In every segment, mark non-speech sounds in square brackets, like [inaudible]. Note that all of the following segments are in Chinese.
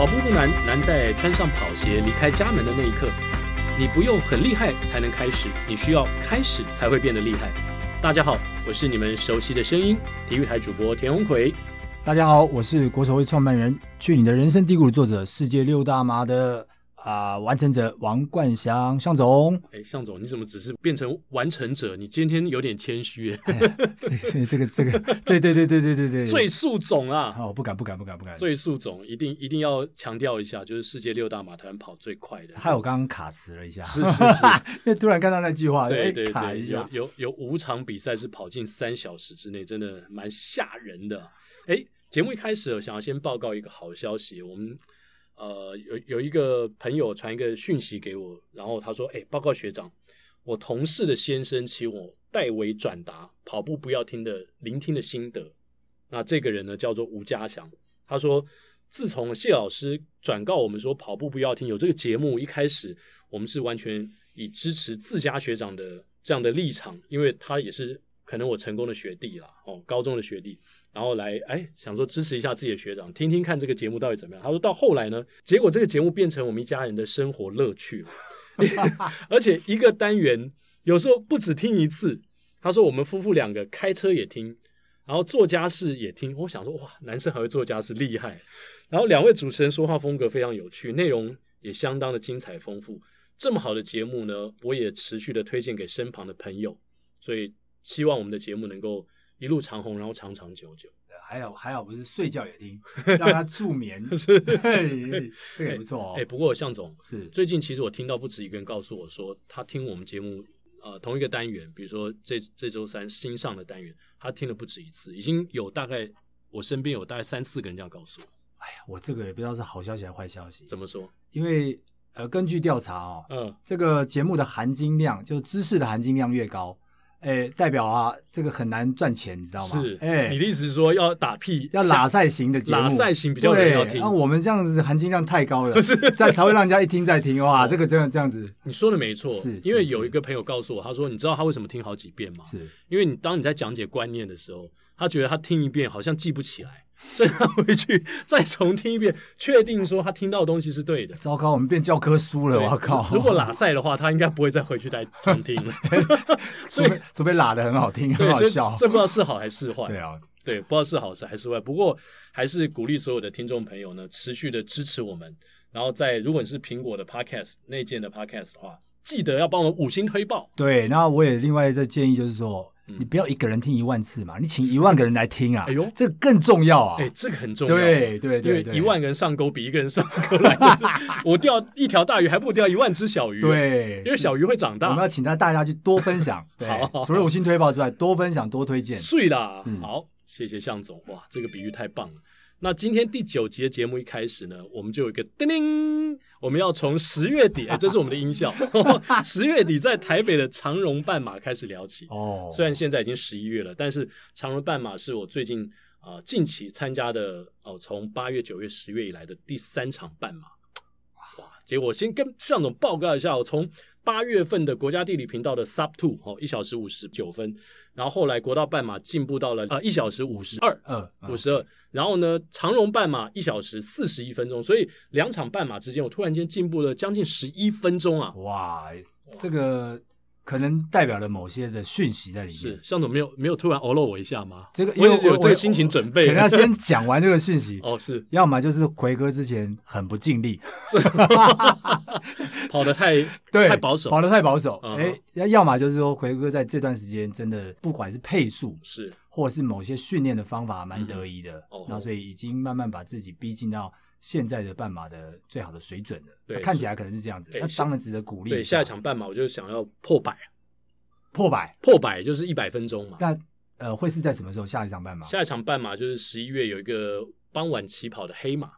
跑步不难，难在穿上跑鞋离开家门的那一刻。你不用很厉害才能开始，你需要开始才会变得厉害。大家好，我是你们熟悉的声音，体育台主播田宏奎。大家好，我是国手会创办人，去你的人生低谷的作者，世界六大马的。啊、呃！完成者王冠祥向总，哎，向总，你怎么只是变成完成者？你今天有点谦虚。[laughs] 哎、这个这个，对对对对对对对，最速总啊！哦，不敢不敢不敢不敢，最速总一定一定要强调一下，就是世界六大马团跑最快的。害我刚刚卡词了一下，是是是，[laughs] 因为突然看到那句话，对对对，卡一下。有有有五场比赛是跑进三小时之内，真的蛮吓人的。哎，节目一开始，我想要先报告一个好消息，我们。呃，有有一个朋友传一个讯息给我，然后他说：“哎，报告学长，我同事的先生请我代为转达跑步不要听的聆听的心得。那这个人呢，叫做吴家祥。他说，自从谢老师转告我们说跑步不要听有这个节目，一开始我们是完全以支持自家学长的这样的立场，因为他也是可能我成功的学弟啦，哦，高中的学弟。”然后来，哎，想说支持一下自己的学长，听听看这个节目到底怎么样。他说到后来呢，结果这个节目变成我们一家人的生活乐趣了，[laughs] 而且一个单元有时候不止听一次。他说我们夫妇两个开车也听，然后做家事也听。我想说哇，男生还会做家事，厉害。然后两位主持人说话风格非常有趣，内容也相当的精彩丰富。这么好的节目呢，我也持续的推荐给身旁的朋友，所以希望我们的节目能够。一路长红，然后长长久久。还好还好，不是睡觉也听，[laughs] 让他助眠，[laughs] 是 [laughs] 这个也不错哦。哎，不过向总是最近，其实我听到不止一个人告诉我说，他听我们节目，呃，同一个单元，比如说这这周三新上的单元，他听了不止一次，已经有大概我身边有大概三四个人这样告诉我。哎呀，我这个也不知道是好消息还是坏消息。怎么说？因为呃，根据调查哦，嗯，这个节目的含金量，就是知识的含金量越高。哎，代表啊，这个很难赚钱，你知道吗？是，哎，你的意思是说要打屁，要拉赛型的节目，拉赛型比较有人要听。那我们这样子含金量太高了，[laughs] 在才会让人家一听再听。哇，这个这样这样子，你说的没错。是，因为有一个朋友告诉我，他说，你知道他为什么听好几遍吗？是因为你当你在讲解观念的时候，他觉得他听一遍好像记不起来。所以他回去再重听一遍，确定说他听到的东西是对的。糟糕，我们变教科书了，我靠！如果拉塞的话，他应该不会再回去再重听了。[laughs] 除非除非拉的很好听，很好笑。这不知道是好还是坏。对啊，对，不知道是好还是坏。不过还是鼓励所有的听众朋友呢，持续的支持我们。然后在如果你是苹果的 Podcast 内建的 Podcast 的话，记得要帮我们五星推爆。对，然后我也另外再建议就是说。你不要一个人听一万次嘛，你请一万个人来听啊！哎呦，这个更重要啊！哎，这个很重要。对对对，一万个人上钩比一个人上钩来的，[laughs] 我钓一条大鱼还不如钓一万只小鱼。对，因为小鱼会长大。我们要请大大家去多分享，[laughs] 好，除了五星推报之外，多分享多推荐。睡啦，好，谢谢向总，哇，这个比喻太棒了。那今天第九集的节目一开始呢，我们就有一个叮铃，我们要从十月底，哎，这是我们的音效，[laughs] 十月底在台北的长荣半马开始聊起。哦，虽然现在已经十一月了，但是长荣半马是我最近啊、呃、近期参加的哦，从八月、九月、十月以来的第三场半马。哇，结果先跟向总报告一下，我从八月份的国家地理频道的 Sub Two 哦，一小时五十九分。然后后来国道半马进步到了啊一小时五十二，嗯，五十二。然后呢，长荣半马一小时四十一分钟，所以两场半马之间，我突然间进步了将近十一分钟啊！哇，这个。可能代表了某些的讯息在里面。是，向总没有没有突然哦了我一下吗？这个因为我有这个心情准备，可能要先讲完这个讯息。[laughs] 哦，是，要么就是奎哥之前很不尽力，[laughs] 跑得太 [laughs] 对太保守，跑得太保守。哎，要么就是说奎哥在这段时间真的不管是配速是，或者是某些训练的方法蛮得意的，哦。然后所以已经慢慢把自己逼近到。现在的半马的最好的水准了，对，看起来可能是这样子，那当然值得鼓励。对，下一场半马我就想要破百，破百，破百就是一百分钟嘛。那呃，会是在什么时候？下一场半马？下一场半马就是十一月有一个傍晚起跑的黑马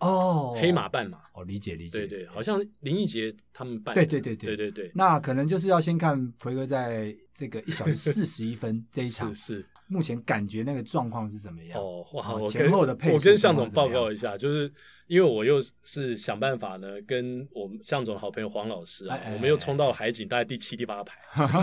哦，黑马半马哦，理解理解。对对，好像林奕杰他们办。对对对对对对。那可能就是要先看奎哥在这个一小时四十一分这一场 [laughs] 是。目前感觉那个状况是怎么样？哦，哇！我前后的配速，我跟向总报告一下，就是因为我又是想办法呢，跟我们向总的好朋友黄老师啊，我们又冲到了海景，大概第七、第八排，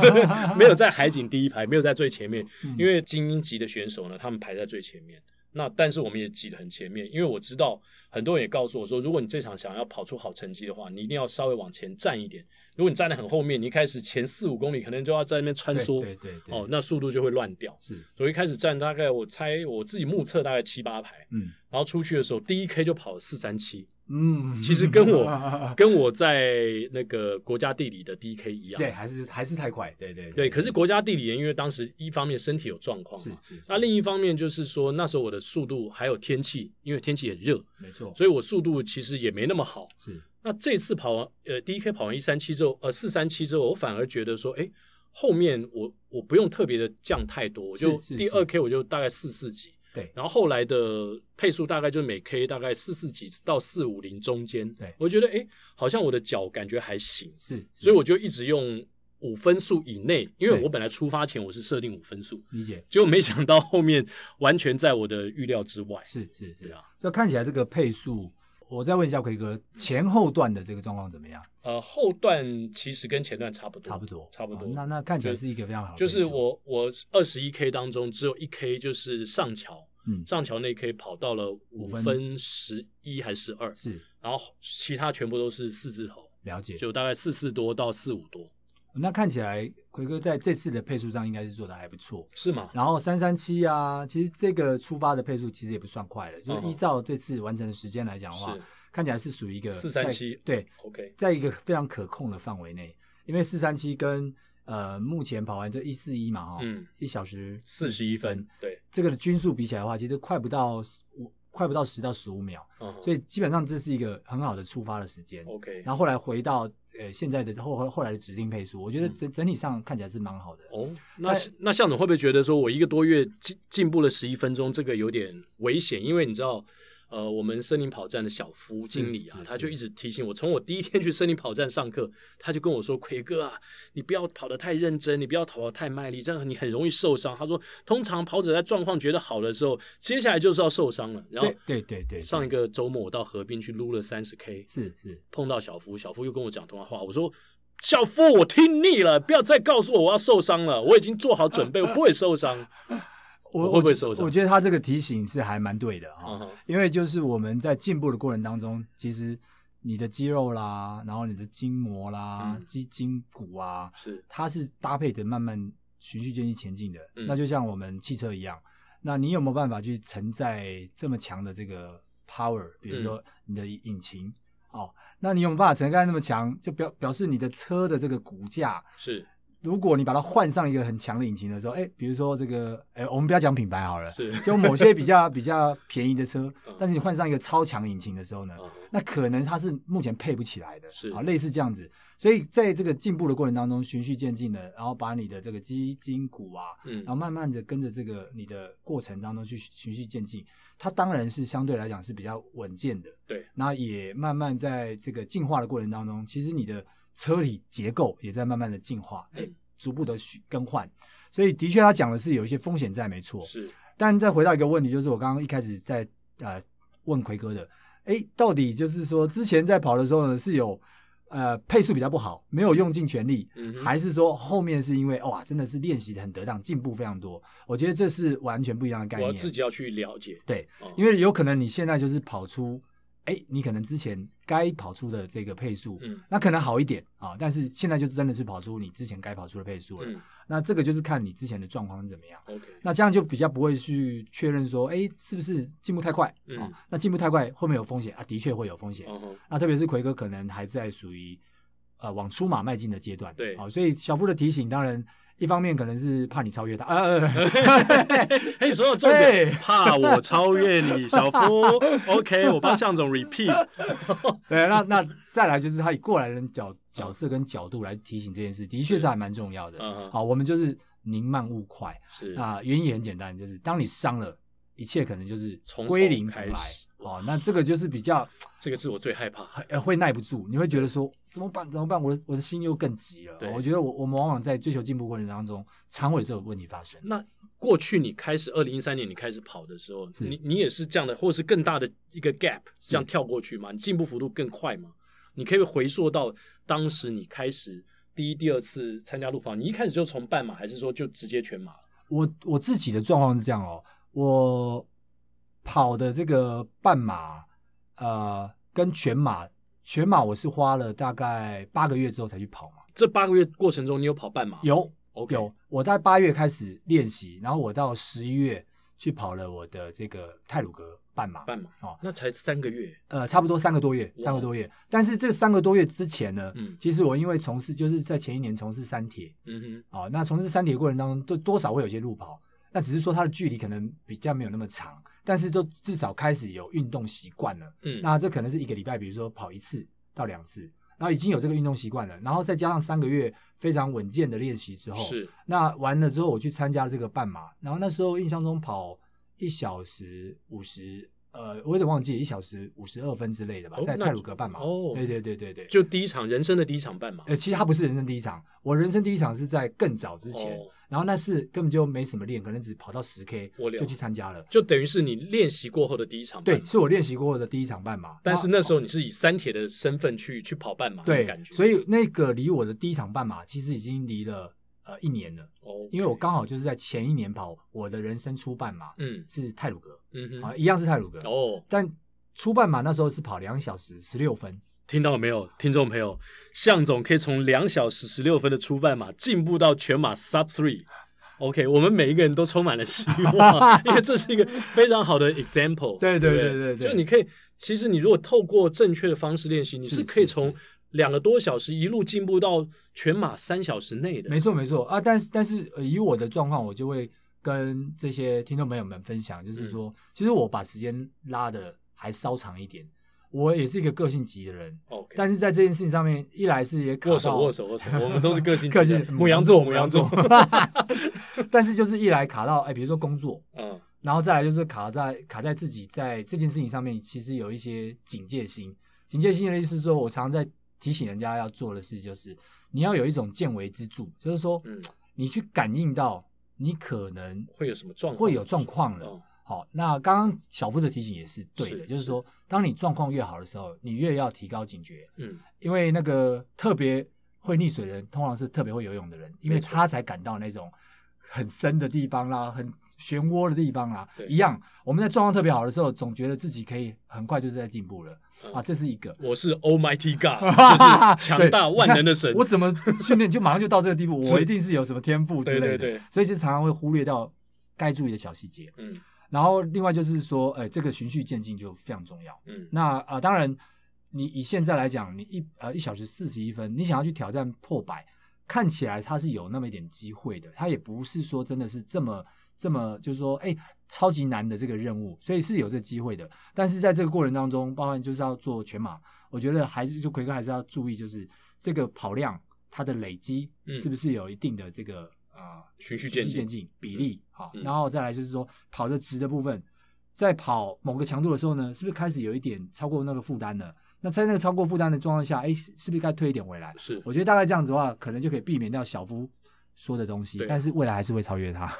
[laughs] 没有在海景第一排，没有在最前面，因为精英级的选手呢，他们排在最前面。那但是我们也挤得很前面，因为我知道很多人也告诉我说，如果你这场想要跑出好成绩的话，你一定要稍微往前站一点。如果你站得很后面，你一开始前四五公里可能就要在那边穿梭，对对对，哦，那速度就会乱掉。是，所以一开始站大概我猜我自己目测大概七八排，嗯，然后出去的时候第一 K 就跑四三七。嗯，其实跟我 [laughs] 跟我在那个国家地理的 DK 一样，对，还是还是太快，对对对，对。可是国家地理因为当时一方面身体有状况，是，那另一方面就是说那时候我的速度还有天气，因为天气很热，没错，所以我速度其实也没那么好。是，那这次跑完呃第一 K 跑完一三七之后，呃四三七之后，我反而觉得说，哎，后面我我不用特别的降太多，我就第二 K 我就大概四四几。对，然后后来的配速大概就每 K 大概四四几到四五零中间。对，我觉得哎，好像我的脚感觉还行，是，是，所以我就一直用五分速以内，因为我本来出发前我是设定五分速，理解，结果没想到后面完全在我的预料之外。是是是啊，就看起来这个配速。我再问一下奎哥，前后段的这个状况怎么样？呃，后段其实跟前段差不多，差不多，差不多。那那看起来是一个非常好的。就是我我二十一 K 当中只有一 K 就是上桥，嗯，上桥那 K 跑到了五分十一还是十二？是，然后其他全部都是四字头，了解，就大概四四多到四五多。那看起来奎哥在这次的配速上应该是做的还不错，是吗？然后三三七啊，其实这个出发的配速其实也不算快的，就是依照这次完成的时间来讲的话，看起来是属于一个四三七，对，OK，在一个非常可控的范围内，因为四三七跟呃目前跑完这一四一嘛哈，嗯，一小时四十一分，对，这个的均速比起来的话，其实快不到五，快不到十到十五秒，所以基本上这是一个很好的出发的时间，OK，然后后来回到。呃，现在的后后后来的指定配速，我觉得整整体上看起来是蛮好的。哦，那那向总会不会觉得说，我一个多月进进步了十一分钟，这个有点危险？因为你知道。呃，我们森林跑站的小夫经理啊，他就一直提醒我，从我第一天去森林跑站上课，他就跟我说：“奎哥啊，你不要跑得太认真，你不要跑得太卖力，这样你很容易受伤。”他说：“通常跑者在状况觉得好的时候，接下来就是要受伤了。”然后，对对对，上一个周末我到河边去撸了三十 K，是是，碰到小夫，小夫又跟我讲通话，我说：“小夫，我听腻了，不要再告诉我我要受伤了，我已经做好准备，我不会受伤。” [laughs] 我会不会受伤？我觉得他这个提醒是还蛮对的啊，哦 uh. 因为就是我们在进步的过程当中，其实你的肌肉啦，然后你的筋膜啦、嗯、肌筋骨啊，是它是搭配着慢慢循序渐进前进的。嗯、那就像我们汽车一样，那你有没有办法去承载这么强的这个 power？比如说你的引擎、嗯、哦，那你有没有办法承载那么强？就表表示你的车的这个骨架是。如果你把它换上一个很强的引擎的时候，哎，比如说这个，哎，我们不要讲品牌好了，是就某些比较 [laughs] 比较便宜的车，但是你换上一个超强引擎的时候呢，那可能它是目前配不起来的，是啊，类似这样子。所以在这个进步的过程当中，循序渐进的，然后把你的这个基金股啊，嗯，然后慢慢的跟着这个你的过程当中去循序渐进，它当然是相对来讲是比较稳健的，对。那也慢慢在这个进化的过程当中，其实你的。车体结构也在慢慢的进化，哎，逐步的去更换，所以的确他讲的是有一些风险在，没错。是，但再回到一个问题，就是我刚刚一开始在呃问奎哥的，哎，到底就是说之前在跑的时候呢，是有呃配速比较不好，没有用尽全力，嗯、还是说后面是因为哇真的是练习的很得当，进步非常多？我觉得这是完全不一样的概念。我自己要去了解，对，哦、因为有可能你现在就是跑出。哎，你可能之前该跑出的这个配速，嗯，那可能好一点啊，但是现在就真的是跑出你之前该跑出的配速了。嗯，那这个就是看你之前的状况怎么样。OK，那这样就比较不会去确认说，哎，是不是进步太快？嗯，啊，那进步太快会不会有风险啊？的确会有风险。嗯哼，那特别是奎哥可能还在属于呃往出马迈进的阶段。对，啊，所以小夫的提醒当然。一方面可能是怕你超越他，呃，[laughs] 哎，说到重点，怕我超越你，小夫，[laughs] OK，我帮向总 repeat，[laughs] 对，那那再来就是他以过来人角角色跟角度来提醒这件事，的确是还蛮重要的。好，我们就是宁慢勿快，是。啊，原因也很简单，就是当你伤了，一切可能就是归零开始。哦，那这个就是比较，[tsk] 这个是我最害怕，呃，会耐不住，你会觉得说怎么办？怎么办？我的我的心又更急了。对，我觉得我我们往往在追求进步过程当中，常会有这个问题发生。那过去你开始二零一三年你开始跑的时候，你你也是这样的，或是更大的一个 gap 这样跳过去吗？你进步幅度更快吗？你可以回溯到当时你开始第一、第二次参加路跑，你一开始就从半马，还是说就直接全马？我我自己的状况是这样哦，我。跑的这个半马，呃，跟全马，全马我是花了大概八个月之后才去跑嘛。这八个月过程中，你有跑半马？有，OK，有。我在八月开始练习，然后我到十一月去跑了我的这个泰鲁格半马。半马哦，那才三个月，呃，差不多三个多月，三个多月。但是这三个多月之前呢，嗯，其实我因为从事就是在前一年从事三铁，嗯哼，哦，那从事三铁过程当中，都多少会有些路跑。那只是说它的距离可能比较没有那么长，但是都至少开始有运动习惯了。嗯，那这可能是一个礼拜，比如说跑一次到两次，然后已经有这个运动习惯了，然后再加上三个月非常稳健的练习之后，是那完了之后我去参加了这个半马，然后那时候印象中跑一小时五十。呃，我有点忘记，一小时五十二分之类的吧，在泰鲁格半马。哦，对对对对对，就第一场人生的第一场半马。呃，其实它不是人生第一场，我人生第一场是在更早之前，哦、然后那次根本就没什么练，可能只跑到十 K 就去参加了，就等于是你练习过后的第一场。对，是我练习过后的第一场半马。但是那时候你是以三铁的身份去去跑半马，对，感觉。所以那个离我的第一场半马其实已经离了。呃，一年了，Okay. 因为我刚好就是在前一年跑我的人生初半马，嗯，是泰鲁格，嗯哼，啊，一样是泰鲁格，哦，但初半马那时候是跑两小时十六分，听到了没有，听众朋友，向总可以从两小时十六分的初半马进步到全马 sub three，OK，我们每一个人都充满了希望，[laughs] 因为这是一个非常好的 example，对对对对对，就你可以，其实你如果透过正确的方式练习，你是可以从。两个多小时一路进步到全马三小时内的，没错没错啊！但是但是以我的状况，我就会跟这些听众朋友们分享，就是说，嗯、其实我把时间拉的还稍长一点。我也是一个个性急的人.但是在这件事情上面，一来是也握手握手握手，我们都是个性个性母羊座牡羊座，[laughs] [laughs] 但是就是一来卡到哎，比如说工作，嗯，然后再来就是卡在卡在自己在这件事情上面，其实有一些警戒心。警戒心的意思是说，我常常在。提醒人家要做的事就是，你要有一种见微知著，就是说，嗯，你去感应到你可能会有什么状况，会有状况了。好，那刚刚小夫的提醒也是对的，就是说，当你状况越好的时候，你越要提高警觉。嗯，因为那个特别会溺水的人，通常是特别会游泳的人，因为他才感到那种很深的地方啦，很漩涡的地方啦。一样，我们在状况特别好的时候，总觉得自己可以很快就是在进步了。啊，这是一个，我是 Almighty God，[laughs] 就是强大万能的神。[laughs] 我怎么训练就马上就到这个地步？[laughs] 我一定是有什么天赋之类的。对对对，所以就常常会忽略到该注意的小细节。嗯，然后另外就是说，哎，这个循序渐进就非常重要。嗯，那啊、呃，当然，你以现在来讲，你一呃一小时四十一分，你想要去挑战破百，看起来它是有那么一点机会的。它也不是说真的是这么。这么就是说，哎，超级难的这个任务，所以是有这个机会的。但是在这个过程当中，包含就是要做全马，我觉得还是就奎哥还是要注意，就是这个跑量它的累积是不是有一定的这个啊、呃、循序渐进，渐进比例好，然后再来就是说跑的直的部分，在跑某个强度的时候呢，是不是开始有一点超过那个负担了？那在那个超过负担的状况下，哎，是不是该推一点回来？是，我觉得大概这样子的话，可能就可以避免掉小夫。说的东西，但是未来还是会超越他。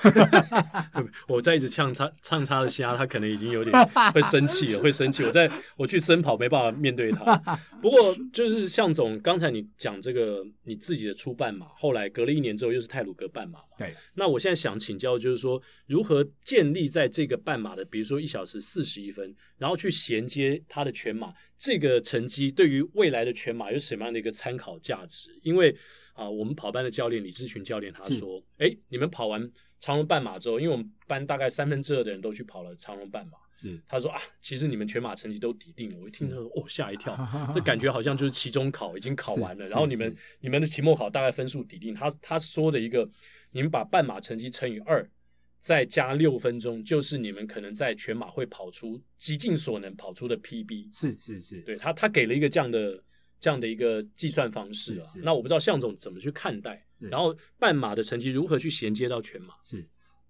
[laughs] 我在一直呛他呛他的虾，他可能已经有点会生气了，会生气。我在我去深跑没办法面对他。不过就是向总刚才你讲这个你自己的初半马，后来隔了一年之后又是泰鲁格半马嘛。对。那我现在想请教，就是说如何建立在这个半马的，比如说一小时四十一分，然后去衔接他的全马这个成绩，对于未来的全马有什么样的一个参考价值？因为啊，我们跑班的教练李志群教练他说：“哎是，你们跑完长隆半马之后，因为我们班大概三分之二的人都去跑了长隆半马，是他说啊，其实你们全马成绩都抵定了。我一听他说，哦，吓一跳，[laughs] 这感觉好像就是期中考已经考完了，然后你们你们的期末考大概分数抵定。他他说的一个，你们把半马成绩乘以二，再加六分钟，就是你们可能在全马会跑出极尽所能跑出的 PB。是是是，对他他给了一个这样的。”这样的一个计算方式啊，那我不知道向总怎么去看待，然后半马的成绩如何去衔接到全马？是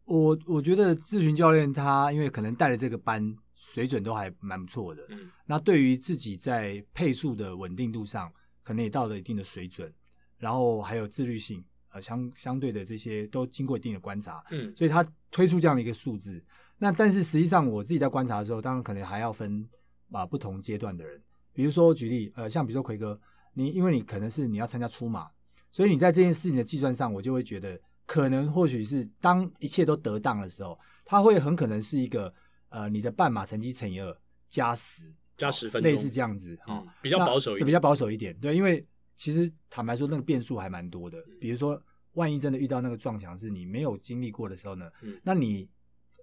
我我觉得咨询教练他因为可能带的这个班水准都还蛮不错的，嗯，那对于自己在配速的稳定度上，可能也到了一定的水准，然后还有自律性，呃，相相对的这些都经过一定的观察，嗯，所以他推出这样的一个数字。那但是实际上我自己在观察的时候，当然可能还要分啊不同阶段的人。比如说举例，呃，像比如说奎哥，你因为你可能是你要参加出马，所以你在这件事情的计算上，我就会觉得可能或许是当一切都得当的时候，它会很可能是一个呃你的半马成绩乘以二加十加十分，类似这样子哈、嗯，比较保守一点，比较保守一点。对，因为其实坦白说，那个变数还蛮多的。比如说，万一真的遇到那个撞墙是你没有经历过的时候呢？嗯、那你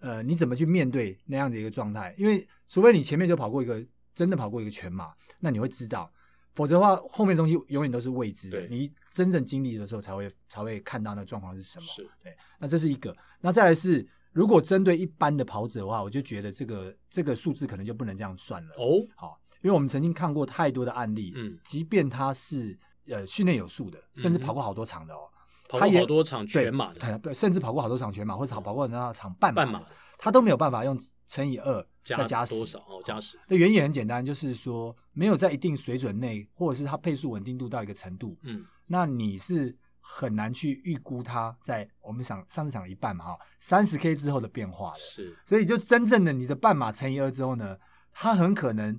呃你怎么去面对那样的一个状态？因为除非你前面就跑过一个真的跑过一个全马，那你会知道。否则的话，后面的东西永远都是未知的。你真正经历的时候，才会才会看到那状况是什么。是对。那这是一个。那再来是，如果针对一般的跑者的话，我就觉得这个这个数字可能就不能这样算了。哦，好，因为我们曾经看过太多的案例。嗯。即便他是呃训练有素的，甚至跑过好多场的哦，跑过好多场全马的，对，甚至跑过好多场全马，或者跑过那场半马，半马，他都没有办法用乘以二。再加多少哦？加十。那原因很简单，就是说没有在一定水准内，或者是它配速稳定度到一个程度，嗯，那你是很难去预估它在我们想上次讲了一半嘛，哈，三十 K 之后的变化的。是，所以就真正的你的半马乘以二之后呢，它很可能，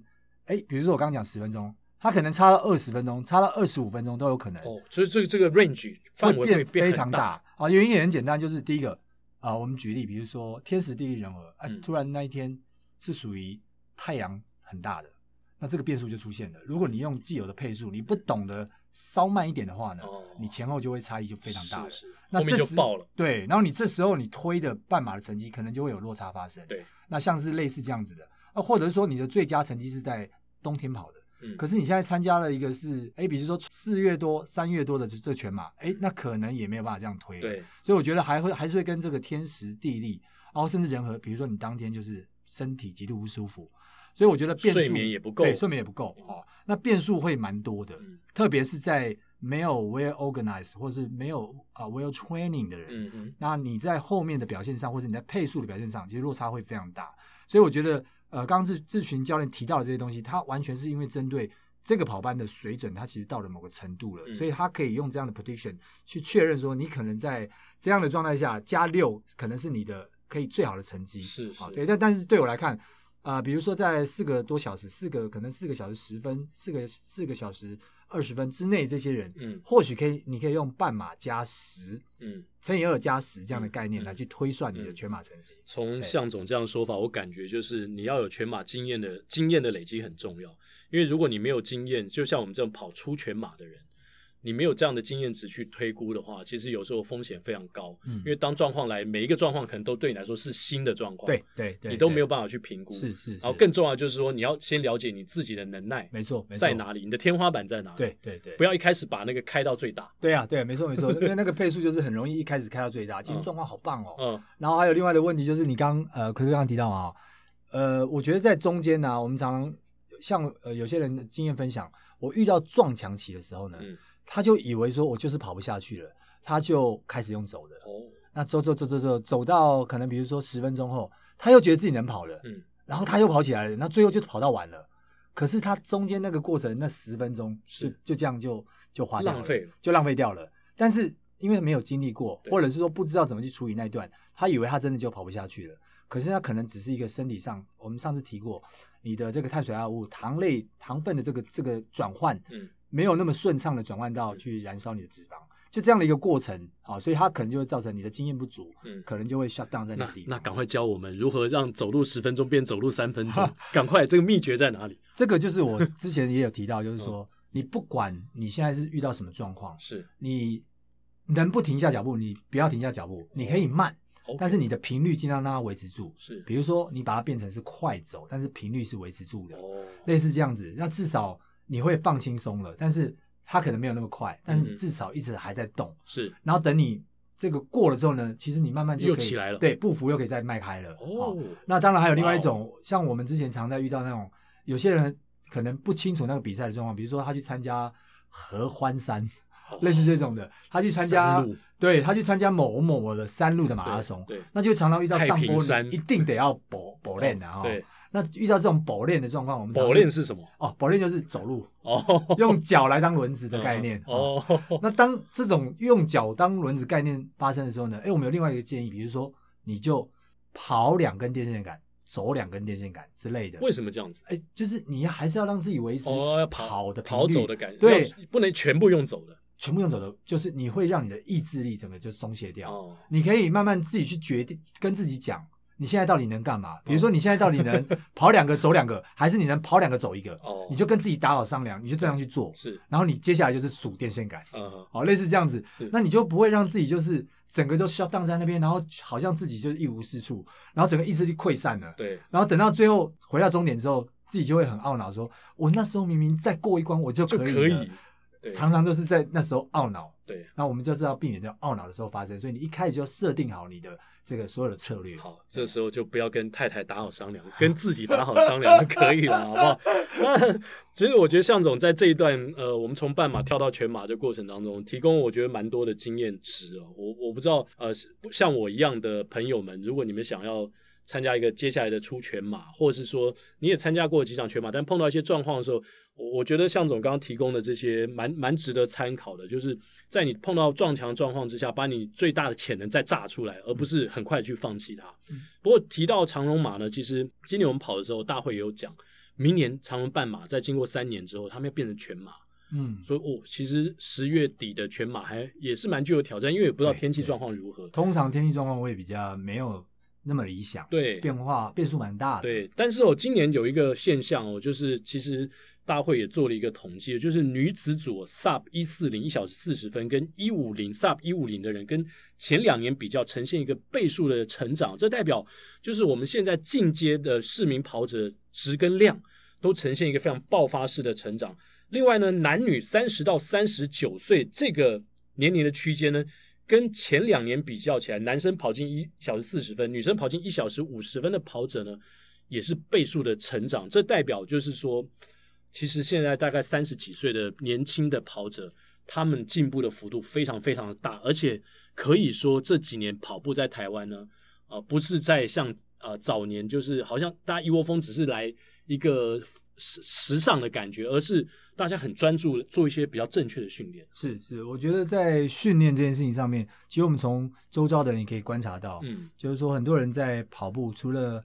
哎、欸，比如说我刚刚讲十分钟，它可能差了二十分钟，差了二十五分钟都有可能。哦，所以这个这个 range 范围会变非常大啊。原因也很简单，就是第一个啊，我们举例，比如说天时地利人和，哎、嗯，突然那一天。是属于太阳很大的，那这个变数就出现了。如果你用既有的配速，你不懂得稍慢一点的话呢，哦、你前后就会差异就非常大了。是是那这时爆了。对，然后你这时候你推的半马的成绩可能就会有落差发生。对，那像是类似这样子的，啊，或者是说你的最佳成绩是在冬天跑的，嗯，可是你现在参加了一个是，哎，比如说四月多、三月多的这全马，哎，那可能也没有办法这样推。对，所以我觉得还会还是会跟这个天时地利，然后甚至人和，比如说你当天就是。身体极度不舒服，所以我觉得变数睡眠也不够，对，睡眠也不够哦。那变数会蛮多的，嗯，特别是在没有 well organized 或是没有啊 well training 的人，嗯嗯，那你在后面的表现上，或者你在配速的表现上，其实落差会非常大。所以我觉得，呃，刚刚志志群教练提到的这些东西，他完全是因为针对这个跑班的水准，他其实到了某个程度了，嗯，所以他可以用这样的 prediction 去确认说，你可能在这样的状态下加六，可能是你的。可以最好的成绩是。是，对，但但是对我来看，啊、呃，比如说在四个多小时，四个可能四个小时十分，四个四个小时二十分之内，这些人，嗯，或许可以，你可以用半马加十，嗯，乘以二加十这样的概念来去推算你的全马成绩。从向总这样说法，我感觉就是你要有全马经验的经验的累积很重要，因为如果你没有经验，就像我们这种跑出全马的人。你没有这样的经验值去推估的话，其实有时候风险非常高。嗯，因为当状况来，每一个状况可能都对你来说是新的状况。对对对，你都没有办法去评估。是是。然后更重要的就是说，你要先了解你自己的能耐。没错，在哪里？你的天花板在哪里？对对对。不要一开始把那个开到最大。对啊，对，没错没错。[laughs] 因为那个配速就是很容易一开始开到最大。今天状况好棒哦。嗯。然后还有另外的问题就是，你刚呃，可是刚刚提到啊，呃，我觉得在中间呢，我们常常像呃有些人的经验分享，我遇到撞墙期的时候呢。嗯他就以为说我就是跑不下去了，他就开始用走的。哦，那走走走走走走到可能比如说十分钟后，他又觉得自己能跑了，嗯，然后他又跑起来了，那最后就跑到完了。可是他中间那个过程那十分钟就就这样就就花掉了，浪费了，就浪费掉了。但是因为没有经历过，或者是说不知道怎么去处理那一段，他以为他真的就跑不下去了。可是他可能只是一个身体上，我们上次提过，你的这个碳水化合物、糖类、糖分的这个这个转换，嗯。没有那么顺畅的转换到去燃烧你的脂肪，就这样的一个过程啊，所以它可能就会造成你的经验不足，嗯，可能就会 shut down 在那个地方。那赶快教我们如何让走路十分钟变走路三分钟，[laughs] 赶快，这个秘诀在哪里？这个就是我之前也有提到，[laughs] 就是说你不管你现在是遇到什么状况，是你能不停下脚步，你不要停下脚步，你可以慢，但是你的频率尽量让它维持住。是，比如说你把它变成是快走，但是频率是维持住的，哦，类似这样子，那至少。你会放轻松了，但是它可能没有那么快，但是你至少一直还在动。是、嗯，然后等你这个过了之后呢，其实你慢慢就可以又起来了，对，步幅又可以再迈开了。哦，那当然还有另外一种，像我们之前常在遇到那种，有些人可能不清楚那个比赛的状况，比如说他去参加合欢山，哦、类似这种的，他去参加，对，他去参加某某的山路的马拉松，对，对那就常常遇到上坡山，一定得要补补练的啊。对。那遇到这种保链的状况，我们保链是什么？哦，保链就是走路哦，用脚来当轮子的概念哦，哦。那当这种用脚当轮子概念发生的时候呢？哎，我们有另外一个建议，比如说你就跑两根电线杆，走两根电线杆之类的。为什么这样子？哎，就是你还是要让自己维持哦，跑的跑走的感觉，对，不能全部用走的，全部用走的，就是你会让你的意志力整个就松懈掉。哦，你可以慢慢自己去决定，跟自己讲。你现在到底能干嘛？比如说你现在到底能 [laughs] 跑两个走两个，还是你能跑两个走一个？哦，你就跟自己打好商量，你就这样去做。是，然后你接下来就是数电线杆。嗯，好，类似这样子。是，那你就不会让自己就是整个都 shut down 在那边，然后好像自己就是一无是处，然后整个意志力溃散了。对，然后等到最后回到终点之后，自己就会很懊恼，说我那时候明明再过一关我就可以常常都是在那时候懊恼。对，那我们就知道避免在懊恼的时候发生，所以你一开始就设定好你的这个所有的策略。好，这时候就不要跟太太打好商量，跟自己打好商量就可以了，好不好？[laughs] 那其实我觉得向总在这一段呃，我们从半马跳到全马的过程当中，提供我觉得蛮多的经验值哦。我我不知道呃，像我一样的朋友们，如果你们想要参加一个接下来的出全马，或者是说你也参加过几场全马，但碰到一些状况的时候。我我觉得向总刚刚提供的这些蛮蛮值得参考的，就是在你碰到撞墙状况之下，把你最大的潜能再炸出来，而不是很快去放弃它。嗯、不过提到长龙马呢，其实今年我们跑的时候，大会也有讲，明年长龙半马在经过三年之后，他们要变成全马。嗯，所以哦，其实十月底的全马还也是蛮具有挑战，因为也不知道天气状况如何。通常天气状况会比较没有那么理想，对，变化变数蛮大的。对，但是我、哦、今年有一个现象哦，就是其实。大会也做了一个统计，就是女子组 sub 一四零一小时四十分跟一五零 sub 一五零的人，跟前两年比较呈现一个倍数的成长，这代表就是我们现在进阶的市民跑者质跟量都呈现一个非常爆发式的成长。另外呢，男女三十到三十九岁这个年龄的区间呢，跟前两年比较起来，男生跑进一小时四十分，女生跑进一小时五十分的跑者呢，也是倍数的成长。这代表就是说。其实现在大概三十几岁的年轻的跑者，他们进步的幅度非常非常的大，而且可以说这几年跑步在台湾呢，呃，不是在像呃早年就是好像大家一窝蜂只是来一个时时尚的感觉，而是大家很专注做一些比较正确的训练。是是，我觉得在训练这件事情上面，其实我们从周遭的人也可以观察到，嗯，就是说很多人在跑步除了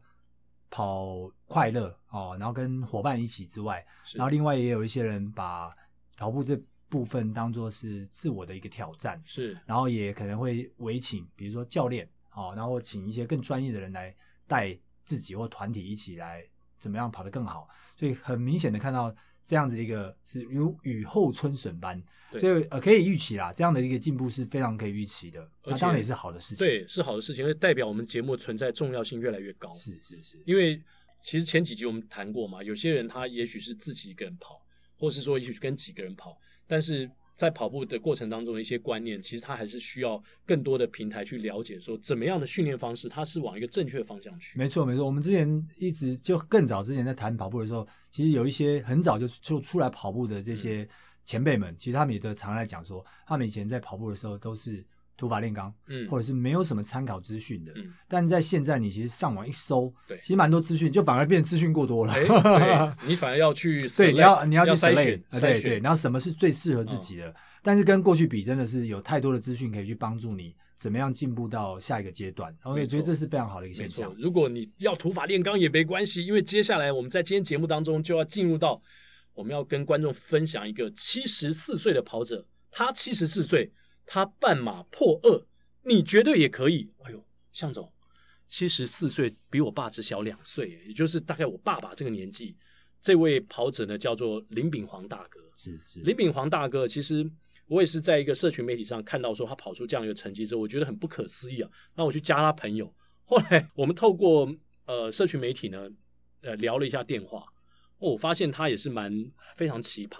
跑快乐哦，然后跟伙伴一起之外，然后另外也有一些人把跑步这部分当做是自我的一个挑战，是，然后也可能会委请，比如说教练哦，然后请一些更专业的人来带自己或团体一起来怎么样跑得更好，所以很明显的看到这样子一个是如雨后春笋般。所以呃，可以预期啦，这样的一个进步是非常可以预期的，那当然也是好的事情。对，是好的事情，会代表我们节目存在重要性越来越高。是是是，因为其实前几集我们谈过嘛，有些人他也许是自己一个人跑，或是说也许跟几个人跑，但是在跑步的过程当中的一些观念，其实他还是需要更多的平台去了解，说怎么样的训练方式，他是往一个正确的方向去。没错没错，我们之前一直就更早之前在谈跑步的时候，其实有一些很早就就出来跑步的这些。嗯前辈们其实他们也都常来讲说，他们以前在跑步的时候都是土法炼钢，嗯，或者是没有什么参考资讯的，嗯，但在现在你其实上网一搜，对，其实蛮多资讯，就反而变资讯过多了，对，[laughs] 你反而要去，对，你要你要去筛选，对对，然后什么是最适合自己的，但是跟过去比，真的是有太多的资讯可以去帮助你怎么样进步到下一个阶段，然后我觉得这是非常好的一个现象。如果你要土法炼钢也没关系，因为接下来我们在今天节目当中就要进入到。我们要跟观众分享一个七十四岁的跑者，他七十四岁，他半马破二，你绝对也可以。哎呦，向总，七十四岁比我爸只小两岁，也就是大概我爸爸这个年纪。这位跑者呢，叫做林炳煌大哥。是是，林炳煌大哥，其实我也是在一个社群媒体上看到说他跑出这样一个成绩之后，我觉得很不可思议啊。那我去加他朋友，后来我们透过呃社群媒体呢，呃聊了一下电话。哦，我发现他也是蛮非常奇葩。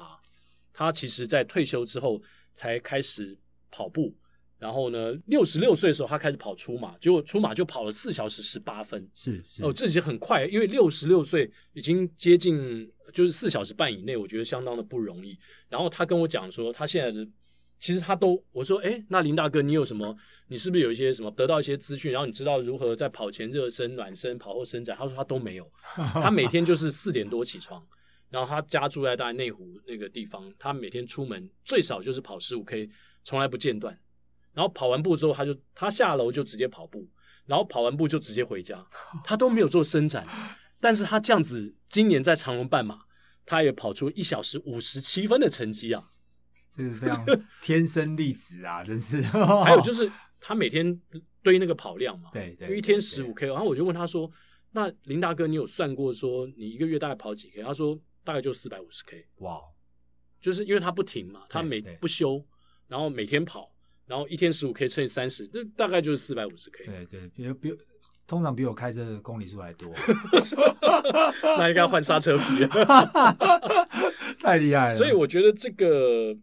他其实，在退休之后才开始跑步，然后呢，六十六岁的时候，他开始跑出马，结果出马就跑了四小时十八分。是，是哦，这已经很快，因为六十六岁已经接近就是四小时半以内，我觉得相当的不容易。然后他跟我讲说，他现在的。其实他都我说，哎，那林大哥，你有什么？你是不是有一些什么得到一些资讯？然后你知道如何在跑前热身、暖身、跑后伸展？他说他都没有，[laughs] 他每天就是四点多起床，然后他家住在大概内湖那个地方，他每天出门最少就是跑十五 K，从来不间断。然后跑完步之后，他就他下楼就直接跑步，然后跑完步就直接回家，他都没有做伸展。[laughs] 但是他这样子，今年在长隆半马，他也跑出一小时五十七分的成绩啊。这是非常天生丽质啊，真是。[laughs] 还有就是，他每天堆那个跑量嘛，对对，一天十五 K，然后我就问他说：“那林大哥，你有算过说你一个月大概跑几 K？” 他说：“大概就四百五十 K。”哇，就是因为他不停嘛，他每不休，然后每天跑，然后一天十五 K 乘以三十，这大概就是四百五十 K。对对，比如比通常比我开车的公里数还多，[laughs] 那应该换刹车皮，[laughs] 太厉害了。所以我觉得这个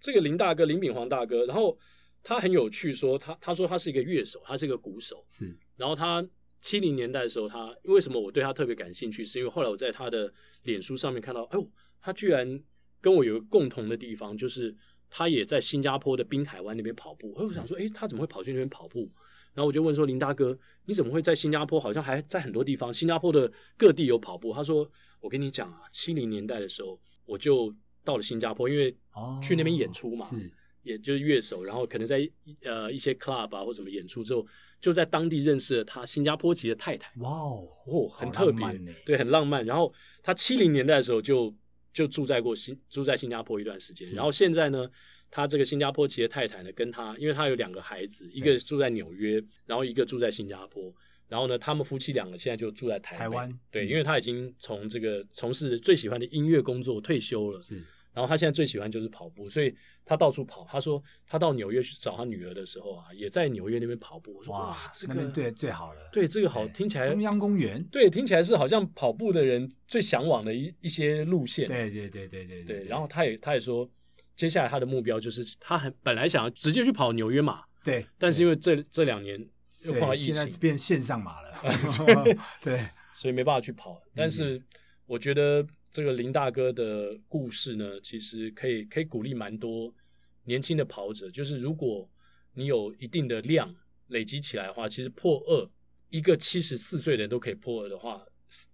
这个林大哥林炳煌大哥，然后。他很有趣说，说他他说他是一个乐手，他是一个鼓手，是。然后他七零年代的时候，他为什么我对他特别感兴趣？是因为后来我在他的脸书上面看到，哎呦，他居然跟我有一个共同的地方，就是他也在新加坡的滨海湾那边跑步。我想说，哎，他怎么会跑去那边跑步？然后我就问说，林大哥，你怎么会在新加坡？好像还在很多地方，新加坡的各地有跑步。他说，我跟你讲啊，七零年代的时候，我就到了新加坡，因为去那边演出嘛。是。也就是乐手，然后可能在呃一些 club 啊或什么演出之后，就在当地认识了他新加坡籍的太太。哇哦，哦，很特别，对，很浪漫。然后他七零年代的时候就就住在过新住在新加坡一段时间。然后现在呢，他这个新加坡籍的太太呢，跟他，因为他有两个孩子，一个住在纽约，然后一个住在新加坡。然后呢，他们夫妻两个现在就住在台台湾。对，因为他已经从这个从事最喜欢的音乐工作退休了。是。然后他现在最喜欢就是跑步，所以他到处跑。他说他到纽约去找他女儿的时候啊，也在纽约那边跑步。我说哇，这个对最好了，对这个好听起来。中央公园对，听起来是好像跑步的人最向往的一一些路线。对对对对对对。然后他也他也说，接下来他的目标就是他很本来想要直接去跑纽约马，对，但是因为这这两年又碰到疫情，现在变线上马了，[laughs] [laughs] 对，所以没办法去跑。但是我觉得。这个林大哥的故事呢，其实可以可以鼓励蛮多年轻的跑者。就是如果你有一定的量累积起来的话，其实破二，一个七十四岁的人都可以破二的话，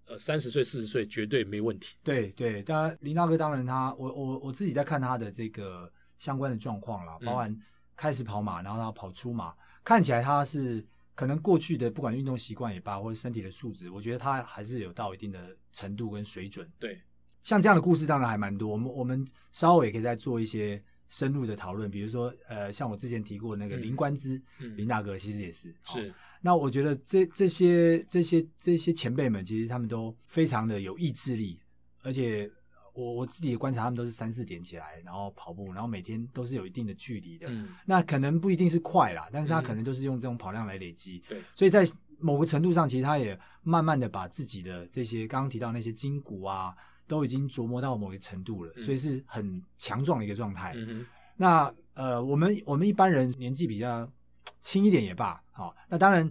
呃，三十岁、四十岁绝对没问题。对对，当然林大哥当然他，我我我自己在看他的这个相关的状况啦，包含开始跑马，然后他跑出马，嗯、看起来他是。可能过去的不管运动习惯也罢，或者身体的素质，我觉得他还是有到一定的程度跟水准。对，像这样的故事当然还蛮多。我们我们稍后也可以再做一些深入的讨论，比如说呃，像我之前提过那个林冠之、嗯、林大哥，其实也是。是。那我觉得这这些这些这些前辈们，其实他们都非常的有意志力，而且。我我自己的观察，他们都是三四点起来，然后跑步，然后每天都是有一定的距离的。嗯，那可能不一定是快啦，但是他可能都是用这种跑量来累积。对，所以在某个程度上，其实他也慢慢的把自己的这些刚刚提到那些筋骨啊，都已经琢磨到某个程度了，所以是很强壮的一个状态。那呃，我们我们一般人年纪比较轻一点也罢，好，那当然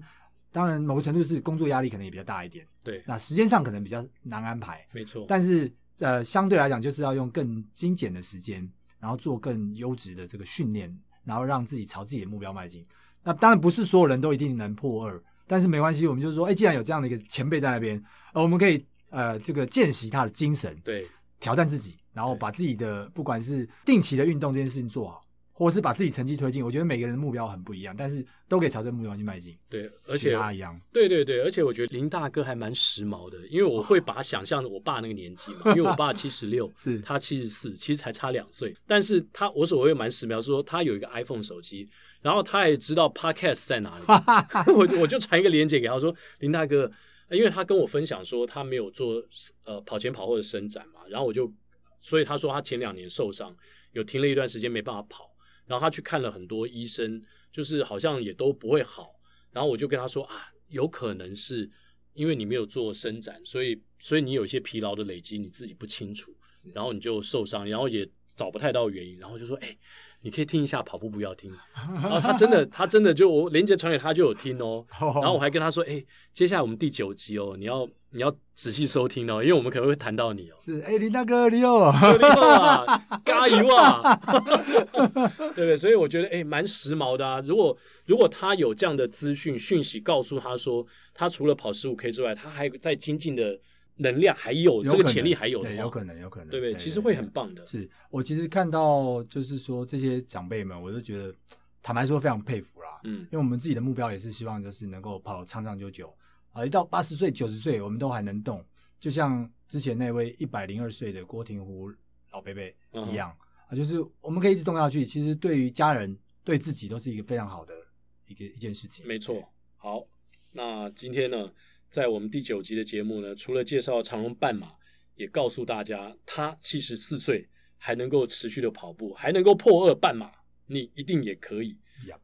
当然某个程度是工作压力可能也比较大一点。对，那时间上可能比较难安排。没错，但是。呃，相对来讲，就是要用更精简的时间，然后做更优质的这个训练，然后让自己朝自己的目标迈进。那当然不是所有人都一定能破二，但是没关系，我们就是说，哎，既然有这样的一个前辈在那边，呃，我们可以呃这个见习他的精神，对，挑战自己，然后把自己的不管是定期的运动这件事情做好。或者是把自己成绩推进，我觉得每个人的目标很不一样，但是都可以朝这个目标去迈进。对，而且他一样。对对对，而且我觉得林大哥还蛮时髦的，因为我会把他想象我爸那个年纪嘛，[laughs] 因为我爸七十六，是他七十四，其实才差两岁。但是他我所谓蛮时髦，说他有一个 iPhone 手机，然后他也知道 Podcast 在哪里，[laughs] 我我就传一个链接给他说，林大哥，因为他跟我分享说他没有做呃跑前跑后的伸展嘛，然后我就所以他说他前两年受伤，有停了一段时间没办法跑。然后他去看了很多医生，就是好像也都不会好。然后我就跟他说啊，有可能是因为你没有做伸展，所以所以你有一些疲劳的累积，你自己不清楚，然后你就受伤，然后也找不太到原因。然后就说，哎，你可以听一下跑步不要听。然后他真的他真的就我连接传给他就有听哦。然后我还跟他说，哎，接下来我们第九集哦，你要。你要仔细收听哦，因为我们可能会谈到你哦。是，哎、欸，林大哥，你好，[laughs] 你好啊，加油啊！对 [laughs] 不对？所以我觉得，哎、欸，蛮时髦的啊。如果如果他有这样的资讯讯息，告诉他说，他除了跑十五 K 之外，他还在精进的能量还有，有这个潜力还有的话，对，有可能，有可能，对不对，其实会很棒的。是我其实看到，就是说这些长辈们，我都觉得坦白说非常佩服啦。嗯，因为我们自己的目标也是希望就是能够跑长长久久。啊，一到八十岁、九十岁，我们都还能动，就像之前那位一百零二岁的郭廷湖老伯伯一样啊，就是我们可以一直动下去。其实对于家人、对自己都是一个非常好的一个一件事情。没错。好，那今天呢，在我们第九集的节目呢，除了介绍长龙半马，也告诉大家他七十四岁还能够持续的跑步，还能够破二半马，你一定也可以。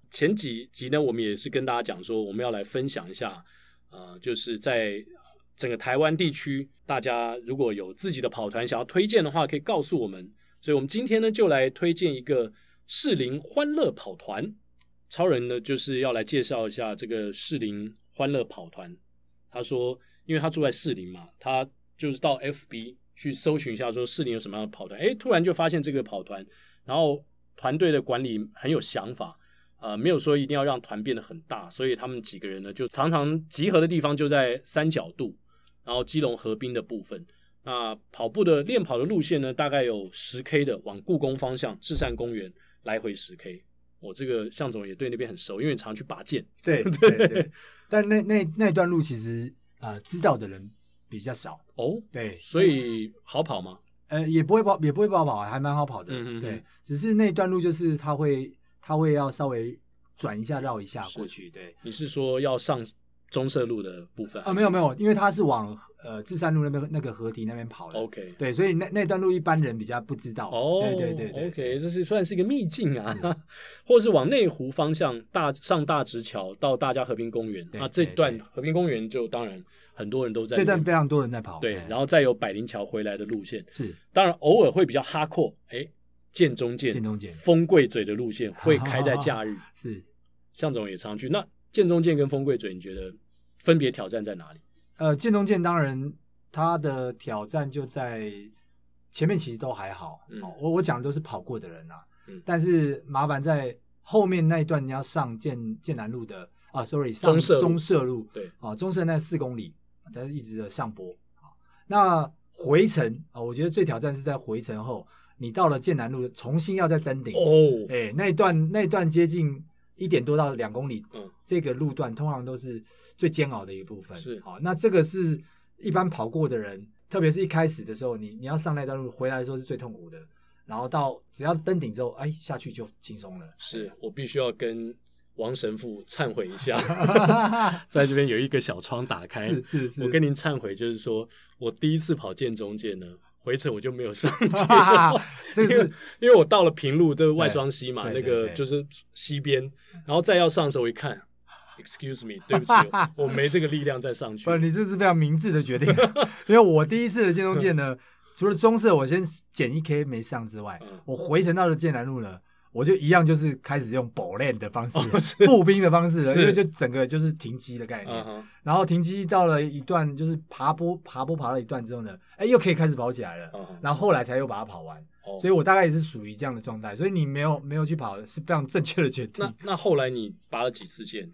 前几集呢，我们也是跟大家讲说，我们要来分享一下，呃，就是在整个台湾地区，大家如果有自己的跑团想要推荐的话，可以告诉我们。所以，我们今天呢，就来推荐一个适龄欢乐跑团。超人呢，就是要来介绍一下这个适龄欢乐跑团。他说，因为他住在士林嘛，他就是到 FB 去搜寻一下，说士林有什么样的跑团。诶，突然就发现这个跑团，然后团队的管理很有想法，呃，没有说一定要让团变得很大，所以他们几个人呢，就常常集合的地方就在三角渡，然后基隆河滨的部分。那跑步的练跑的路线呢，大概有十 K 的，往故宫方向至善公园来回十 K。我这个向总也对那边很熟，因为常去拔剑。对对 [laughs] 对。但那那那段路其实呃知道的人比较少哦。对，所以好跑吗？呃，也不会跑，也不会不好跑，还蛮好跑的。嗯嗯。对，只是那段路就是他会他会要稍微转一下绕一下过去。对，你是说要上？中社路的部分啊，没有没有，因为它是往呃至善路那边那个河堤那边跑的。OK，对，所以那那段路一般人比较不知道。哦，对对对，对，OK，这是算是一个秘境啊，是 [laughs] 或是往内湖方向大上大直桥到大家和平公园啊，这段和平公园就当然很多人都在这段非常多人在跑。对，然后再有百灵桥回来的路线是，当然偶尔会比较哈阔，哎，建中建、建中建、丰贵嘴的路线会开在假日。[laughs] 是，向总也常去。那剑中剑跟风贵嘴，你觉得？分别挑战在哪里？呃，建中剑当然，它的挑战就在前面，其实都还好。嗯，我我讲的都是跑过的人啊。嗯，但是麻烦在后面那一段，你要上建建南路的啊，sorry，上中社，路。对，啊，中社那四公里，它一直的上坡。那回程啊，我觉得最挑战是在回程后，你到了建南路，重新要再登顶。哦，哎，那一段那一段接近。一点多到两公里，嗯，这个路段通常都是最煎熬的一部分。是，好，那这个是一般跑过的人，特别是一开始的时候，你你要上那段路，回来的时候是最痛苦的。然后到只要登顶之后，哎，下去就轻松了。是我必须要跟王神父忏悔一下，[laughs] 在这边有一个小窗打开，是是是，我跟您忏悔，就是说我第一次跑剑中剑呢。回程我就没有上 [laughs] 去，[laughs] 这个是因为我到了平路的外双溪嘛，那个就是溪边，然后再要上的时候，我一看，excuse me，对不起，[laughs] 我没这个力量再上去。不，你这是非常明智的决定，因为我第一次的剑中剑呢，除了棕色我先减一 K 没上之外，我回程到了剑南路呢。我就一样，就是开始用步练的方式，步兵的方式，因为就整个就是停机的概念。然后停机到了一段，就是爬坡，爬坡爬了一段之后呢，哎，又可以开始跑起来了。然后后来才又把它跑完。所以我大概也是属于这样的状态。所以你没有没有去跑是非常正确的决定。那那后来你拔了几次剑？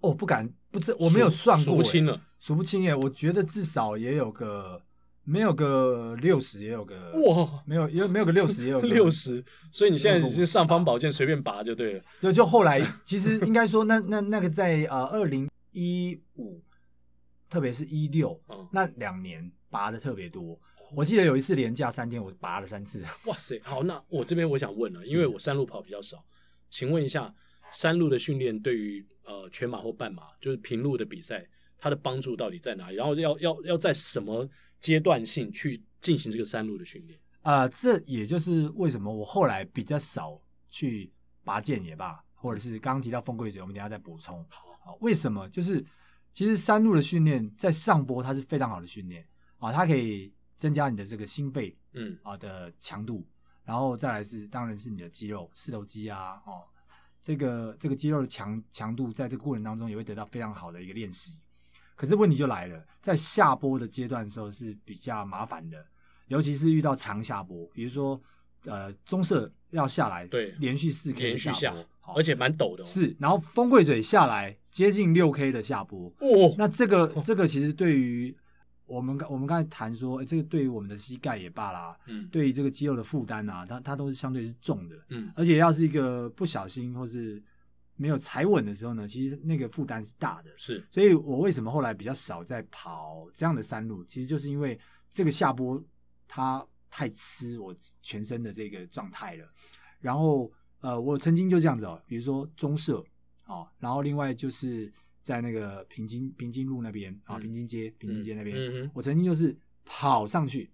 哦，不敢，不知我没有算过，数不清了，数不清耶。我觉得至少也有个。没有个六十，也有个哇，没有，也没有个六十，也有 [laughs] 六十，所以你现在只是尚方宝剑随便拔就对了。就就后来，其实应该说 [laughs] 那，那那那个在呃二零一五，特别是一六、嗯、那两年拔的特别多。我记得有一次连假三天，我拔了三次。[laughs] 哇塞，好，那我这边我想问了，因为我山路跑比较少，请问一下，山路的训练对于呃全马或半马，就是平路的比赛，它的帮助到底在哪里？然后要要要在什么？阶段性去进行这个山路的训练啊，这也就是为什么我后来比较少去拔剑也罢，或者是刚刚提到风柜嘴，我们等下再补充。好，为什么？就是其实山路的训练在上坡它是非常好的训练啊，它可以增加你的这个心肺嗯啊的强度，然后再来是当然是你的肌肉四头肌啊哦，这个这个肌肉的强强度在这个过程当中也会得到非常好的一个练习。可是问题就来了，在下坡的阶段的时候是比较麻烦的，尤其是遇到长下坡，比如说呃棕色要下来，对，连续四 K 连续下，而且蛮陡的，是，然后风柜嘴下来接近六 K 的下坡，哦，那这个 [laughs] 这个其实对于我们刚我们刚才谈说，欸，这个对于我们的膝盖也罢啦，嗯，对于这个肌肉的负担啊，它它都是相对是重的，嗯，而且要是一个不小心或是。没有踩稳的时候呢，其实那个负担是大的。是，所以我为什么后来比较少在跑这样的山路，其实就是因为这个下坡它太吃我全身的这个状态了。然后呃，我曾经就这样子哦，比如说中社哦，然后另外就是在那个平津平津路那边啊，平津街平津街那边，嗯嗯，我曾经就是跑上去。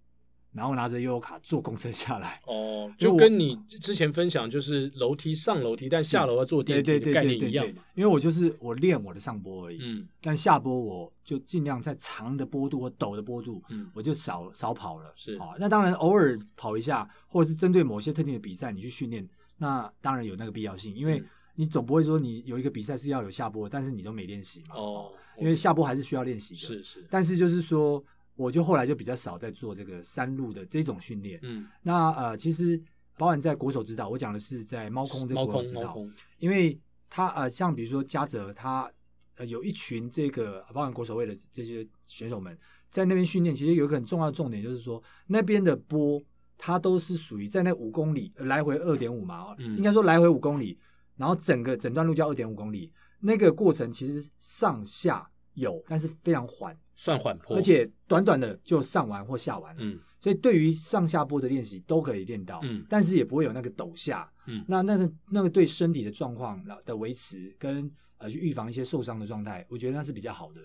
然后拿着悠游卡坐公车下来哦，就跟你之前分享就是楼梯上楼梯，但下楼要坐电梯的概念一样嘛。因为我就是我练我的上坡而已，嗯，但下坡我就尽量在长的坡度或陡的坡度，嗯，我就少少跑了。是啊，那当然偶尔跑一下，或者是针对某些特定的比赛你去训练，那当然有那个必要性，因为你总不会说你有一个比赛是要有下坡，但是你都没练习嘛。哦，因为下坡还是需要练习的。是是，但是就是说。我就后来就比较少在做这个山路的这种训练。嗯，那呃，其实包含在国手指导，我讲的是在猫空这个国手指导，因为他呃，像比如说嘉泽，他呃有一群这个包含国手位的这些选手们在那边训练，其实有一个很重要的重点就是说，那边的波它都是属于在那五公里来回二点五嘛，嗯，应该说来回五公里，然后整个整段路叫二点五公里，那个过程其实上下有，但是非常缓。算缓坡，而且短短的就上完或下完，嗯，所以对于上下坡的练习都可以练到，嗯，但是也不会有那个陡下，嗯，那那个那个对身体的状况的维持跟呃去预防一些受伤的状态，我觉得那是比较好的，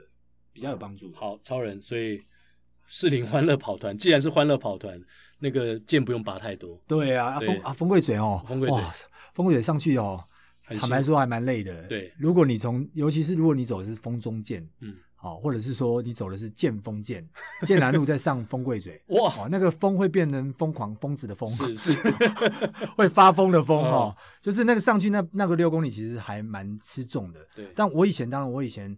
比较有帮助。好，超人，所以士林欢乐跑团既然是欢乐跑团，那个箭不用拔太多，对啊，对。啊，风啊，风柜嘴哦，风柜嘴，风柜嘴上去哦，坦白说还蛮累的，对，如果你从尤其是如果你走的是风中剑，嗯。哦，或者是说你走的是剑锋剑，剑南路在上风贵嘴，哇，那个风会变成疯狂疯子的疯，是是，会发疯的疯哦，就是那个上去那那个六公里其实还蛮吃重的。对，但我以前当然我以前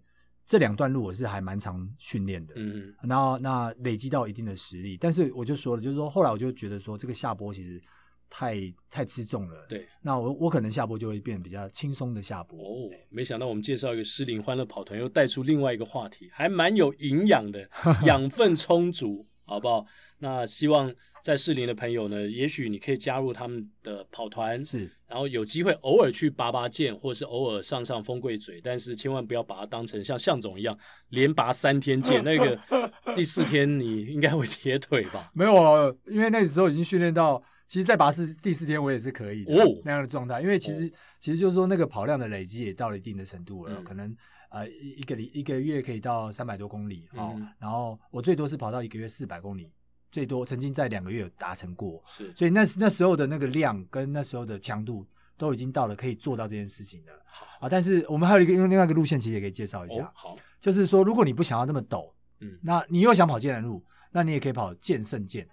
这两段路我是还蛮常训练的，嗯，然后那累积到一定的实力，但是我就说了，就是说后来我就觉得说这个下坡其实。太太吃重了，对，那我我可能下播就会变比较轻松的下播。哦，没想到我们介绍一个适龄欢乐跑团，又带出另外一个话题，还蛮有营养的，[laughs] 养分充足，好不好？那希望在适龄的朋友呢，也许你可以加入他们的跑团，是，然后有机会偶尔去拔拔剑，或者是偶尔上上风柜嘴，但是千万不要把它当成像向总一样连拔三天剑，那个 [laughs] 第四天你应该会铁腿吧？没有啊，因为那时候已经训练到。其实，在拔四第四天，我也是可以的、哦、那样的状态，因为其实、哦、其实就是说，那个跑量的累积也到了一定的程度了，嗯、可能呃一个一个月可以到三百多公里哦，嗯、然后我最多是跑到一个月四百公里，最多曾经在两个月有达成过，是，所以那那时候的那个量跟那时候的强度都已经到了可以做到这件事情的，好啊。但是我们还有一个用另外一个路线，其实也可以介绍一下，哦、好，就是说如果你不想要那么陡，嗯，那你又想跑剑南路，那你也可以跑剑圣剑。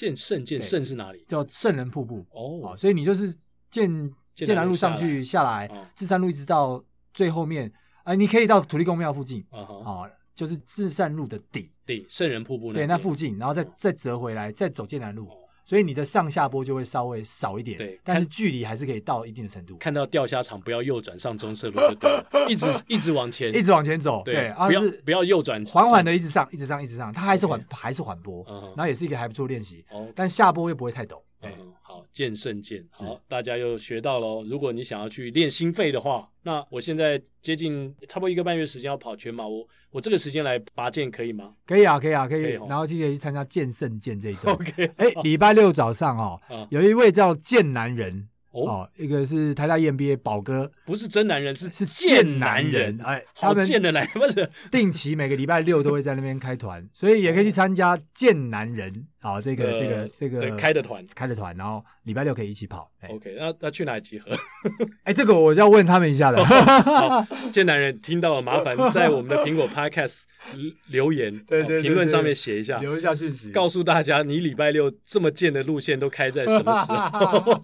剑圣剑圣是哪里？叫圣人瀑布。哦，所以你就是剑剑南路上去下来，至善路一直到最后面，哎，你可以到土地公庙附近啊，就是至善路的底，底，圣人瀑布对那附近，然后再再折回来，再走剑南路。所以你的上下波就会稍微少一点，对，但是距离还是可以到一定的程度。看到钓虾场，不要右转上中色路就对了，[laughs] 一直一直往前，一直往前走，对，不要不要右转，缓缓的一直上，一直上，一直上，它还是缓，还是缓坡，然后也是一个还不错练习，但下坡又不会太陡。嗯，好，剑圣剑，好，大家又学到喽。如果你想要去练心肺的话，那我现在接近差不多一个半月时间要跑全马，我我这个时间来拔剑可以吗？可以啊，可以啊，可以。然后记得去参加剑圣剑这一段。[laughs] OK，哎，礼拜六早上哦，有一位叫剑男人。哦，一个是台大 EMBA 宝哥，不是真男人，是是剑男人，哎，好剑的男人，不是定期每个礼拜六都会在那边开团，所以也可以去参加剑男人啊，这个这个这个开的团开的团，然后礼拜六可以一起跑。OK，那那去哪里集合？[laughs] 哎，这个我要问他们一下的。好，剑南人听到了，麻烦在我们的苹果 Podcast 留言，[laughs] 对对，评论上面写一下，留一下讯息，告诉大家你礼拜六这么贱的路线都开在什么时候？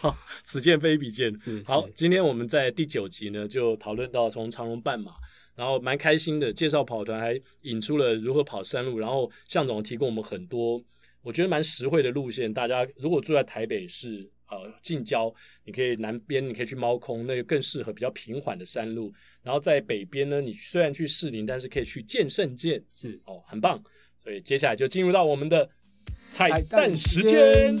[laughs] 好，此见非彼剑。好，今天我们在第九集呢，就讨论到从长隆半马，然后蛮开心的，介绍跑团，还引出了如何跑山路，然后向总提供我们很多我觉得蛮实惠的路线。大家如果住在台北市，呃，近郊，你可以南边你可以去猫空，那个更适合比较平缓的山路。然后在北边呢，你虽然去士林，但是可以去剑圣剑，是哦，很棒。所以接下来就进入到我们的彩蛋时间。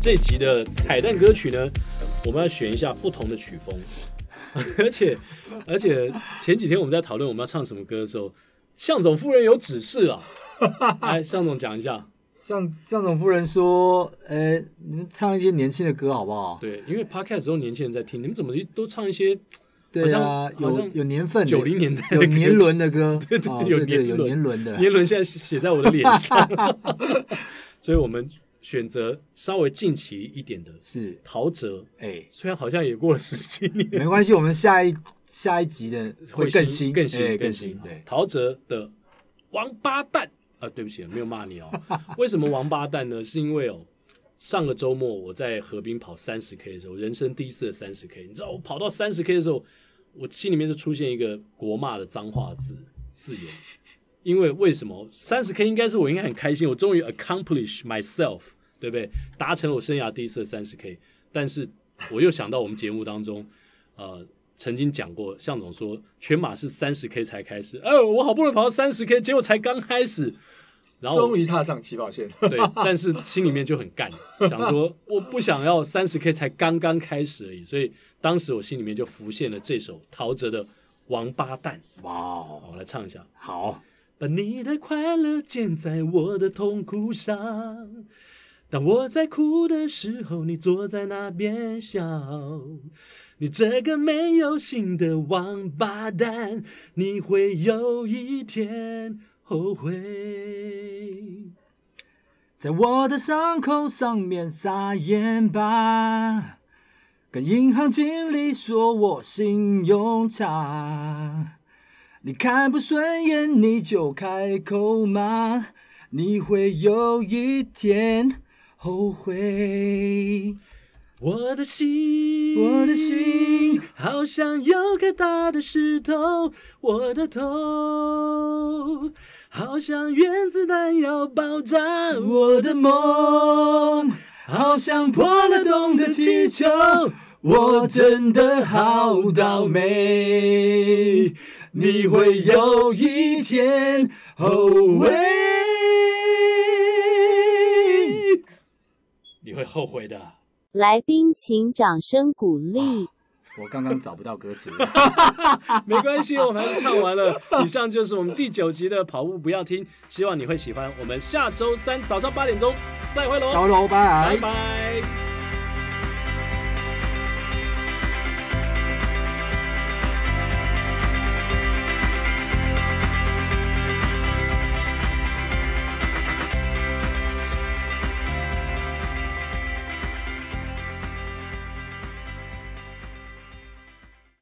这集的彩蛋歌曲呢，我们要选一下不同的曲风。[laughs] 而且而且前几天我们在讨论我们要唱什么歌的时候，向总夫人有指示啊，来，[laughs] 向总讲一下。向向总夫人说：“呃，你们唱一些年轻的歌好不好？”对，因为 Podcast 都年轻人在听，你们怎么都唱一些？对啊，有有年份，九零年代有年轮的歌，[laughs] 对对，有年有年轮的，年轮现在写在我的脸上，[laughs] 所以我们选择稍微近期一点的，是陶喆。哎，虽然好像也过了十几年，没关系，我们下一下一集的会更新更新更新。对，陶喆的《王八蛋》啊，对不起，没有骂你哦。[laughs] 为什么王八蛋呢？是因为哦，上个周末我在河边跑三十 K 的时候，人生第一次的三十 K，你知道我跑到三十 K 的时候。我心里面就出现一个国骂的脏话字字眼，因为为什么三十 K 应该是我应该很开心，我终于 accomplish myself，对不对？达成了我生涯第一次的三十 K，但是我又想到我们节目当中，[laughs] 呃，曾经讲过，向总说全马是三十 K 才开始，哎，我好不容易跑到三十 K，结果才刚开始。然后终于踏上起跑线，[laughs] 对，但是心里面就很干，[laughs] 想说我不想要三十 K 才刚刚开始而已，所以当时我心里面就浮现了这首陶喆的《王八蛋》。哇，我来唱一下。好，把你的快乐建在我的痛苦上，当我在哭的时候，你坐在那边笑。你这个没有心的王八蛋，你会有一天。后悔，在我的伤口上面撒盐巴，跟银行经理说我信用差，你看不顺眼你就开口骂，你会有一天后悔。我的心，我的心好像有个大的石头，我的头好像原子弹要爆炸，我的梦好像破了洞的气球，我真的好倒霉，你会有一天后悔，你会后悔的。来宾请掌声鼓励。我刚刚找不到歌词，[laughs] 没关系，我们还是唱完了。以上就是我们第九集的跑步不要听，希望你会喜欢。我们下周三早上八点钟再会喽，拜拜。拜拜。